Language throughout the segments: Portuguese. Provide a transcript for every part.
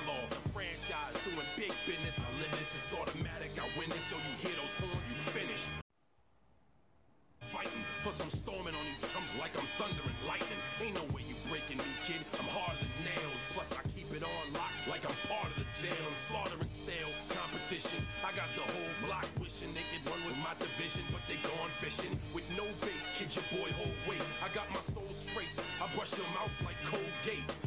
the off. Franchise doing big business, I live this, it's automatic. I win this, so you hear those horns, you finish. Fighting, plus I'm storming on you chumps like I'm thunder and lightning. Ain't no way you breaking me, kid. I'm harder than nails. Plus I keep it on lock like I'm part of the jail. I'm slaughtering stale competition. I got the whole block wishing they could run with my division, but they gone fishing with no bait. Kid your boy hold weight. I got my soul straight. I brush your mouth like Colgate.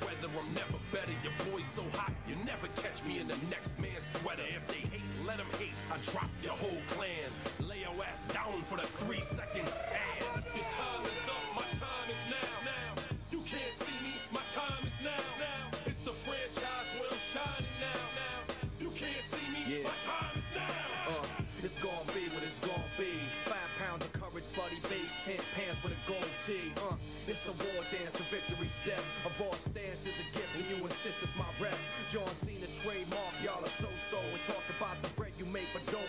Weather, I'm never better. Your boy's so hot, you never catch me in the next man's sweater. If they hate, let them hate. I drop your whole clan. Lay your ass down for the three second tan. Your time is up, my time is now. Now you can't see me, my time is now. Now it's the franchise where I'm shining now. Now you can't see me, Yeah. my time is now. Uh, it's gonna be what it's gonna be. Five pounds of courage, buddy base, ten pants with a gold tee. Uh, it's a war dance, a victory step. A raw stance is a gift, and you insist it's my rep. John Cena trademark, y'all are so-so. And talk about the bread you make, but don't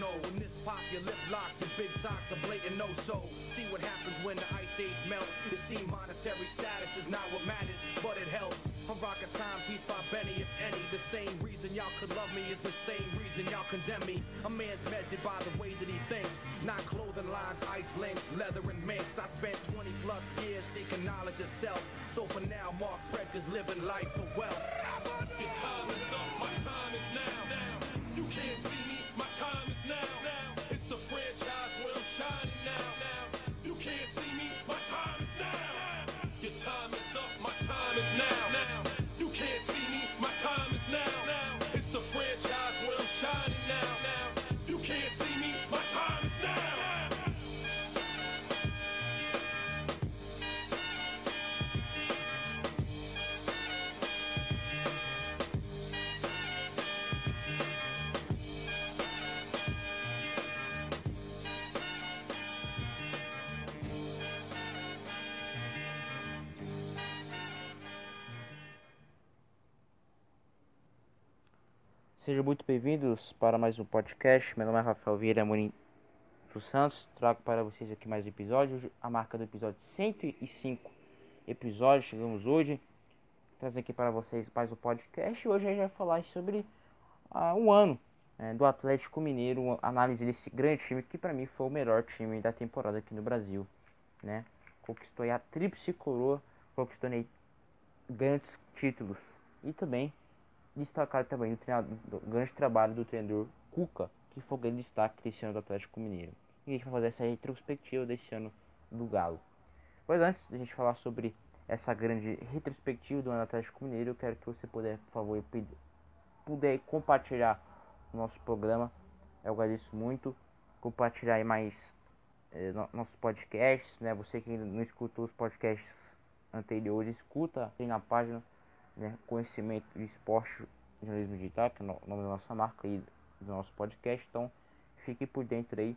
no-no. When this pop, your lip locked, your big socks are blatant no-so. See what happens when the ice age melt. It seems monetary status is not what matters, but it helps. I'm rocking timepiece by Benny, if any. The same reason y'all could love me is the same reason y'all condemn me. A man's measured by the way that he thinks, not clothing lines, ice links, leather and minks. I spent 20 plus years seeking knowledge of self. So for now, Mark Frederick's living life for wealth. Sejam muito bem-vindos para mais um podcast. Meu nome é Rafael Vieira Amorim dos Santos. Trago para vocês aqui mais um episódio. A marca do episódio 105 episódios. Chegamos hoje. Trazendo aqui para vocês mais um podcast. Hoje a gente vai falar sobre ah, um ano né, do Atlético Mineiro. Uma análise desse grande time que para mim foi o melhor time da temporada aqui no Brasil. Né? Conquistou a tríplice coroa. Conquistou grandes títulos. E também destacar também o, grande trabalho do treinador Cuca, que foi o grande destaque desse ano do Atlético Mineiro. E a gente vai fazer essa retrospectiva desse ano do Galo. Mas antes de a gente falar sobre essa grande retrospectiva do ano do Atlético Mineiro, eu quero que você puder, por favor, puder compartilhar o nosso programa. Eu agradeço muito. Compartilhar aí mais eh, no- nossos podcasts, né? Você que não escutou os podcasts anteriores, escuta aí na página né, conhecimento de esporte jornalismo digital, que é o nome da nossa marca e do nosso podcast. Então, fique por dentro aí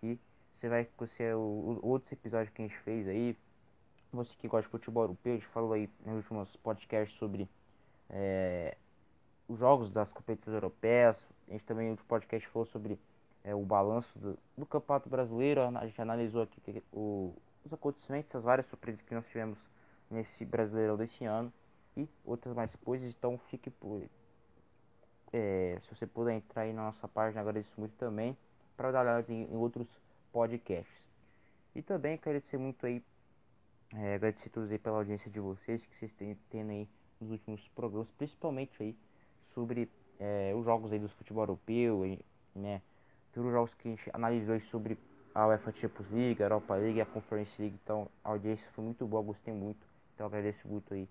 que você vai conhecer o- outros episódios que a gente fez aí. Você que gosta de futebol europeu, a gente falou aí nos últimos podcasts sobre eh, os jogos das competições europeias. A gente também no podcast falou sobre eh, o balanço do, do Campeonato Brasileiro. A gente analisou aqui o- os acontecimentos, as várias surpresas que nós tivemos nesse Brasileirão desse ano e outras mais coisas. Então fique por. é, se você puder entrar aí na nossa página, agradeço muito também. Para dar olhada em, em outros podcasts. E também agradecer muito aí. é, agradecer todos aí pela audiência de vocês que vocês têm tendo aí nos últimos programas, principalmente aí sobre é, os jogos aí do futebol europeu, e, né? Todos os jogos que a gente analisou aí sobre a UEFA Champions League, a Europa League, a Conference League. Então a audiência foi muito boa, gostei muito. Então agradeço muito aí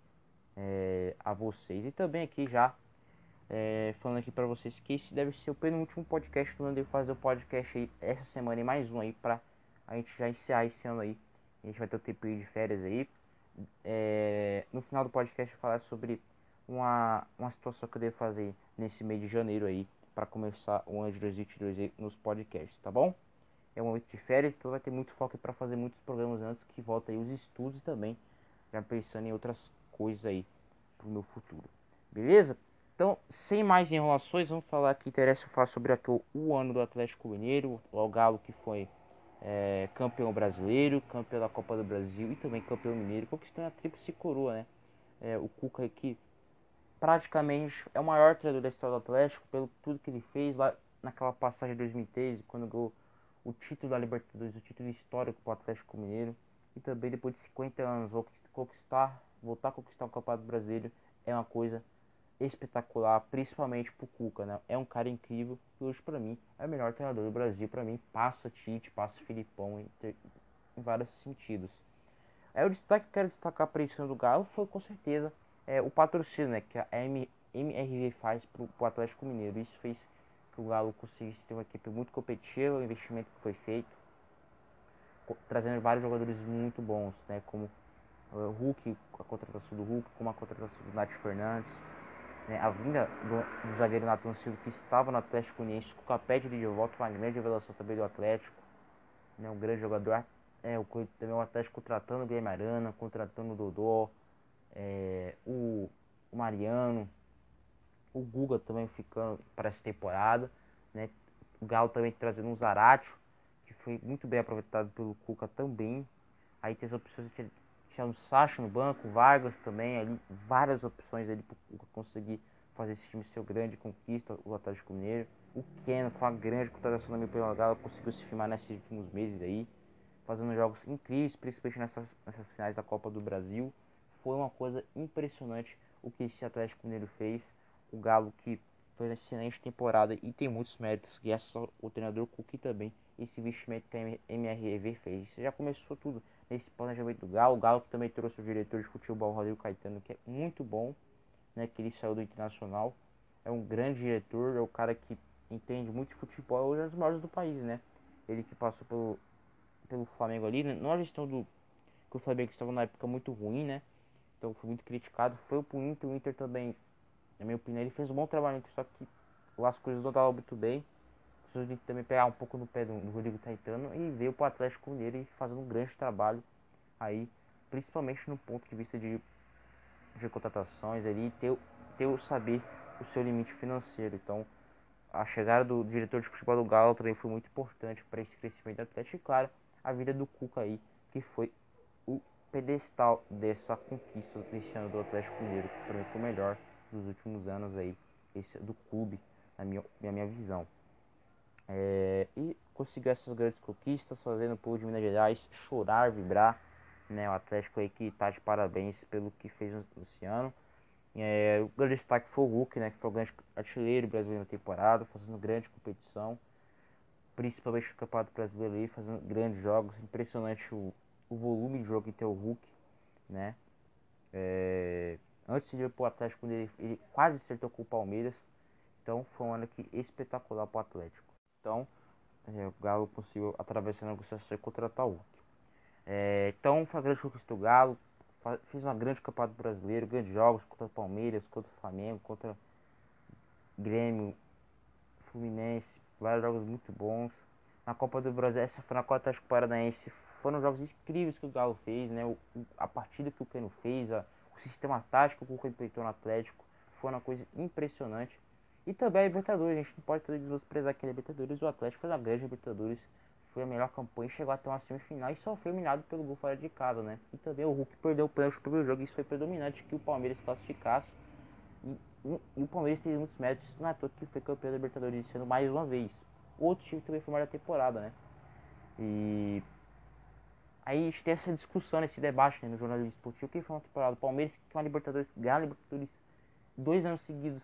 é, a vocês. E também aqui já é, falando aqui pra vocês que esse deve ser o penúltimo podcast do ano. Eu fazer o podcast aí essa semana e mais um aí pra a gente já encerrar esse ano aí. A gente vai ter o tempo de férias aí. É, no final do podcast eu vou falar sobre uma, uma situação que eu devo fazer nesse mês de janeiro aí para começar o ano de 2022 aí nos podcasts, tá bom? É um momento de férias, então vai ter muito foco para fazer muitos programas antes que volta aí os estudos também, já pensando em outras coisas aí pro meu futuro. Beleza? Então, sem mais enrolações, vamos falar que interessa falar sobre aqui o ano do Atlético Mineiro, o Galo que foi é, campeão brasileiro, campeão da Copa do Brasil e também campeão mineiro, conquistando a tríplice coroa, né? É, o Cuca aqui praticamente é o maior treinador da história do Atlético pelo tudo que ele fez lá naquela passagem de 2013, quando ganhou o título da Libertadores, o título histórico para o Atlético Mineiro, e também depois de 50 anos conquistar, voltar a conquistar o Campeonato Brasileiro é uma coisa espetacular, principalmente pro Cuca, né? É um cara incrível e hoje para mim é o melhor treinador do Brasil, para mim passa Tite, passa Filipão em, em vários sentidos. É o destaque que quero destacar para esse ano do Galo foi com certeza é, o patrocínio, né, que a M, MRV faz pro, pro Atlético Mineiro. Isso fez que o Galo conseguisse ter uma equipe muito competitiva, o investimento que foi feito, trazendo vários jogadores muito bons, né, como o Hulk, a contratação do Hulk, como a contratação do Nath Fernandes, né, a vinda do, do zagueiro Nathan Silva, que estava no Atlético Uniense, com o Capete de volta, uma grande revelação também do Atlético, né, um grande jogador. É, o, também o Atlético contratando o Guilherme Arana, contratando o Dodô, é, o, o, Mariano, o Guga também ficando para essa temporada, né, o Galo também trazendo um Zaratio, que foi muito bem aproveitado pelo Cuca também. Aí tem as opções tinha o Sacha no banco, Vargas também, ali, várias opções ali para conseguir fazer esse time ser grande conquista, o Atlético Mineiro. O Ken, com a grande contratação da minha pela Gala, conseguiu se firmar nesses últimos meses aí, fazendo jogos incríveis, principalmente nessas, nessas finais da Copa do Brasil. Foi uma coisa impressionante o que esse Atlético Mineiro fez. O Galo que fez uma excelente temporada e tem muitos méritos, graças ao treinador Cookie também, esse investimento que a MRV fez. Isso já começou tudo nesse planejamento do Galo. O Galo que também trouxe o diretor de futebol, Rodrigo Caetano, que é muito bom, né, que ele saiu do Internacional. É um grande diretor, é o cara que entende muito de futebol, é um dos maiores do país, né? Ele que passou pelo, pelo Flamengo ali, né? não a gestão do que o Flamengo estava na época muito ruim, né? Então foi muito criticado. Foi pro Inter, o Inter também, na minha opinião, ele fez um bom trabalho, só que lá as coisas não estavam muito bem pessoas também pegar um pouco no pé do, do Rodrigo Caetano e veio para o Atlético Mineiro e fazendo um grande trabalho aí, principalmente no ponto de vista de, de contratações ali, ter, ter o saber o seu limite financeiro. Então, a chegada do diretor de futebol do Galo também foi muito importante para esse crescimento do Atlético e, claro, a vida do Cuca aí, que foi o pedestal dessa conquista desse ano do Atlético Mineiro, que para mim foi o melhor dos últimos anos aí, esse do clube, na minha, na minha visão. É, e conseguiu essas grandes conquistas, fazendo o povo de Minas Gerais chorar, vibrar. Né, o Atlético aí que está de parabéns pelo que fez esse ano. É, o grande destaque foi o Hulk, né, que foi o grande artilheiro brasileiro na temporada, fazendo grande competição, principalmente no Campeonato Brasileiro aí, fazendo grandes jogos. Impressionante o, o volume de jogo que tem o Hulk, né? É, antes de ir para o Atlético, ele, ele quase acertou com o Palmeiras. Então foi um ano aqui espetacular para o Atlético. Então, é, o Galo conseguiu, através da negociação, contratar o Hulk. É, então, foi a grande conquista do Galo. Fez uma grande campeonato brasileiro, grandes jogos contra o Palmeiras, contra o Flamengo, contra Grêmio, Fluminense, vários jogos muito bons. Na Copa do Brasil, essa foi na Copa Atlético Paranaense, foram jogos incríveis que o Galo fez, né? O, a partida que o Cano fez, a, o sistema tático que o respeitou no Atlético, foi uma coisa impressionante. E também a Libertadores, a gente não pode desprezar que a Libertadores, o Atlético foi a grande Libertadores, foi a melhor campanha, chegou até uma semifinal e só foi eliminado pelo gol fora de casa, né? E também o Hulk perdeu o pênalti no primeiro jogo, isso foi predominante que o Palmeiras classificasse. E, e, o Palmeiras teve muitos méritos, não é todo que foi campeão da Libertadores ano mais uma vez. Outro time também foi mais da temporada, né? E aí a gente tem essa discussão, esse debate né, no jornalismo esportivo, quem foi uma temporada? O Palmeiras que uma Libertadores, ganha a Libertadores dois anos seguidos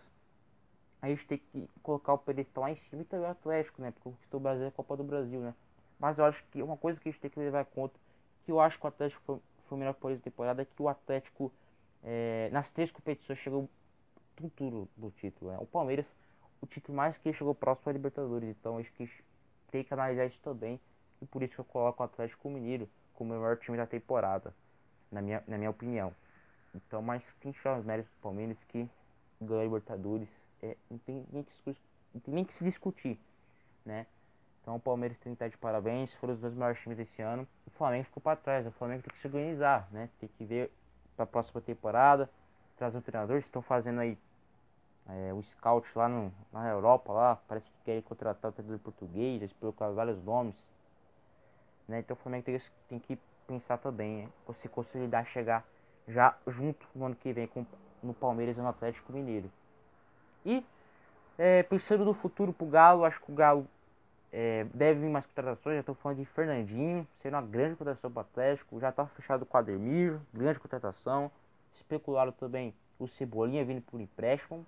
a gente tem que colocar o pedestal lá em cima e também o Atlético, né? Porque conquistou o Brasil é a Copa do Brasil, né? Mas eu acho que uma coisa que a gente tem que levar em conta, que eu acho que o Atlético foi, foi o melhor por essa temporada, é que o Atlético, é, nas três competições, chegou tudo, do título, né? O Palmeiras, o título mais que chegou próximo a Libertadores, então acho que tem que analisar isso também, e por isso que eu coloco o Atlético Mineiro como o maior time da temporada, na minha, na minha opinião. Então, mas quem tirar os méritos do Palmeiras que ganhou Libertadores, é, não, tem nem que, nem que se discutir, né? Então o Palmeiras tem que estar de parabéns, foram os dois maiores times desse ano. O Flamengo ficou para trás, o Flamengo tem que se organizar, né? Tem que ver para a próxima temporada, trazer um treinador, estão fazendo aí é, o scout lá no, na Europa lá, parece que querem contratar o treinador português, eles vários nomes. Né? Então o Flamengo tem, tem que pensar também, né? se consolidar, chegar já junto no ano que vem com, no Palmeiras e no Atlético Mineiro. E é, pensando no futuro pro Galo, acho que o Galo é, deve vir mais contratações. Já estou falando de Fernandinho, sendo uma grande contratação para Atlético. Já está fechado o Ademir, grande contratação. Especularam também o Cebolinha vindo por empréstimo.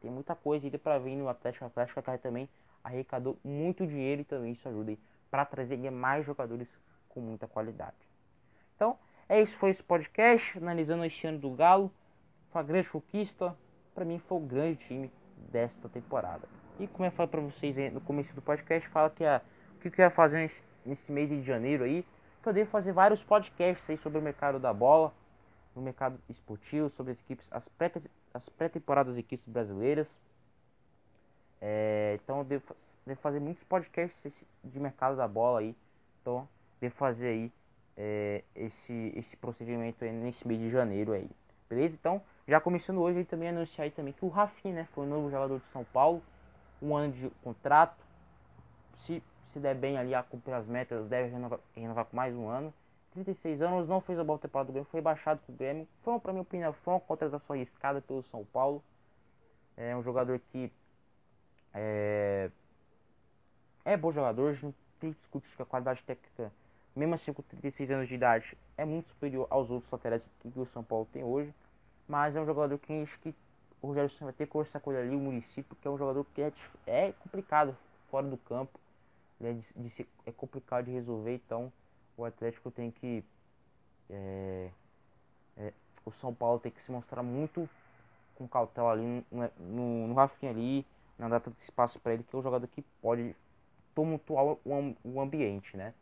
Tem muita coisa ainda para vir no Atlético. O Atlético também arrecadou muito dinheiro e também isso ajuda para trazer mais jogadores com muita qualidade. Então, é isso. Foi esse podcast analisando esse ano do Galo. Foi uma grande conquista. Para mim, foi o grande time desta temporada. E como eu falei para vocês no começo do podcast, fala que a, o que eu ia fazer nesse, nesse mês de janeiro aí, que eu devo fazer vários podcasts aí sobre o mercado da bola, no mercado esportivo, sobre as equipes, as pré as pré-temporadas das equipes brasileiras. É, então eu devo, devo, fazer muitos podcasts de mercado da bola aí. Então devo fazer aí é, esse, esse procedimento aí nesse mês de janeiro aí. Beleza? Então, já começando hoje, também anunciar aí também que o Rafinha, né, foi o novo jogador de São Paulo, um ano de contrato. Se, se der bem ali a cumprir as metas, deve renovar, renovar com mais um ano. 36 anos, não fez a boa temporada do Grêmio, foi baixado com o Grêmio. Foi, para minha opinião, foi uma contratação arriscada pelo São Paulo. É um jogador que é, é bom jogador, gente tem discutir que a qualidade técnica, mesmo assim com 36 anos de idade, é muito superior aos outros laterais que o São Paulo tem hoje. Mas é um jogador que que o Rogério vai ter que conversar com ele ali, o município, que é um jogador que é, é complicado fora do campo. É, de, de, é complicado de resolver, então o Atlético tem que. É, é, o São Paulo tem que se mostrar muito com cautela ali no, no, no Rafinha ali, não dar tanto espaço para ele, que é um jogador que pode tumultuar o, o ambiente, né?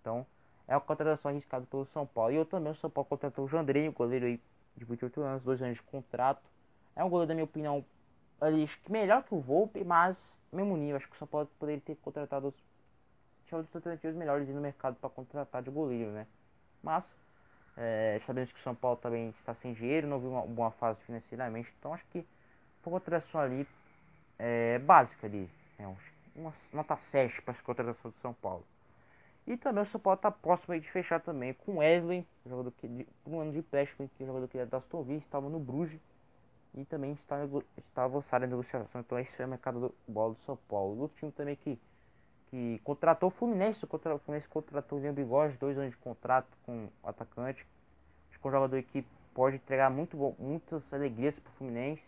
Então, é uma contratação arriscada pelo São Paulo. E eu também, o São Paulo contratou o Jandrinho, goleiro aí de 28 anos, dois anos de contrato. É um goleiro, da minha opinião, melhor que o Volpe, mas mesmo nível. Acho que o São Paulo poderia ter contratado tinha outras alternativas melhores no mercado para contratar de goleiro, né? Mas é, sabemos que o São Paulo também está sem dinheiro, não viu uma boa fase financeiramente, então acho que uma contratação ali é, básica ali, né? uma nota 7 para a contratação do São Paulo. E também o São Paulo está próximo de fechar também com Wesley, jogador que de, um ano de empréstimo, que jogador que é da Aston Villa, estava no Bruges e também está, está avançado em negociação. Então esse é o mercado do bola do São Paulo. Outro time também que, que contratou o Fluminense, o Fluminense contratou o Leão Bigode, dois anos de contrato com o atacante. Acho que é um jogador que pode entregar muito bom, muitas alegrias para o Fluminense.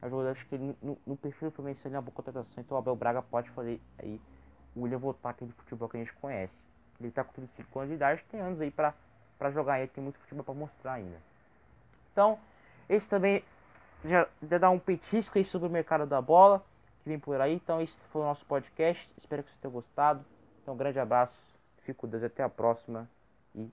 É um jogador acho que ele, no, no, perfil do Fluminense ele é uma boa contratação, então o Abel Braga pode fazer aí o William voltar aquele futebol que a gente conhece. Ele está com 35 anos de idade, tem anos aí para jogar aí, tem muito futebol para mostrar ainda. Então, esse também já, já dá um petisco aí sobre o mercado da bola que vem por aí. Então, esse foi o nosso podcast. Espero que vocês tenham gostado. Então, um grande abraço, fico com Deus, até a próxima e